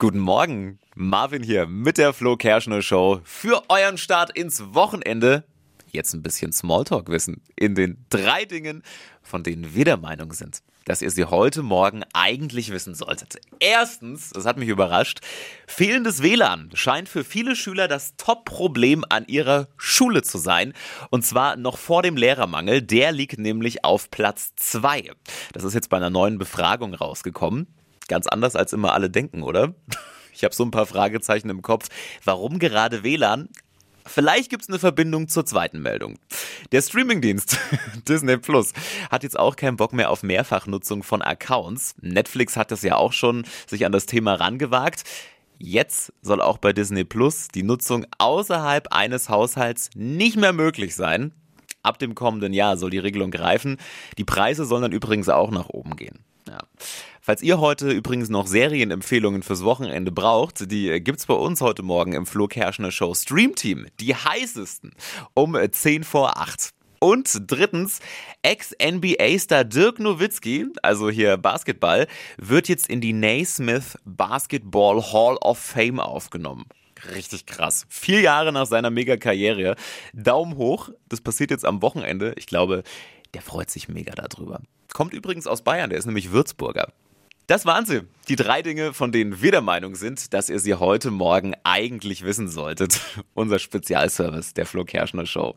Guten Morgen, Marvin hier mit der Flo Kerschner Show für euren Start ins Wochenende. Jetzt ein bisschen Smalltalk-Wissen in den drei Dingen, von denen wir der Meinung sind, dass ihr sie heute Morgen eigentlich wissen solltet. Erstens, das hat mich überrascht, fehlendes WLAN scheint für viele Schüler das Top-Problem an ihrer Schule zu sein. Und zwar noch vor dem Lehrermangel. Der liegt nämlich auf Platz zwei. Das ist jetzt bei einer neuen Befragung rausgekommen. Ganz anders als immer alle denken, oder? Ich habe so ein paar Fragezeichen im Kopf. Warum gerade WLAN? Vielleicht gibt es eine Verbindung zur zweiten Meldung. Der Streamingdienst Disney Plus hat jetzt auch keinen Bock mehr auf Mehrfachnutzung von Accounts. Netflix hat das ja auch schon sich an das Thema rangewagt. Jetzt soll auch bei Disney Plus die Nutzung außerhalb eines Haushalts nicht mehr möglich sein. Ab dem kommenden Jahr soll die Regelung greifen. Die Preise sollen dann übrigens auch nach oben gehen. Falls ihr heute übrigens noch Serienempfehlungen fürs Wochenende braucht, die gibt's bei uns heute Morgen im Flo Show Stream Team. Die heißesten um 10 vor 8. Und drittens, Ex-NBA-Star Dirk Nowitzki, also hier Basketball, wird jetzt in die Naismith Basketball Hall of Fame aufgenommen. Richtig krass. Vier Jahre nach seiner Mega-Karriere. Daumen hoch. Das passiert jetzt am Wochenende. Ich glaube, der freut sich mega darüber. Kommt übrigens aus Bayern, der ist nämlich Würzburger. Das waren sie. Die drei Dinge, von denen wir der Meinung sind, dass ihr sie heute Morgen eigentlich wissen solltet. Unser Spezialservice der Flo Kerschner Show.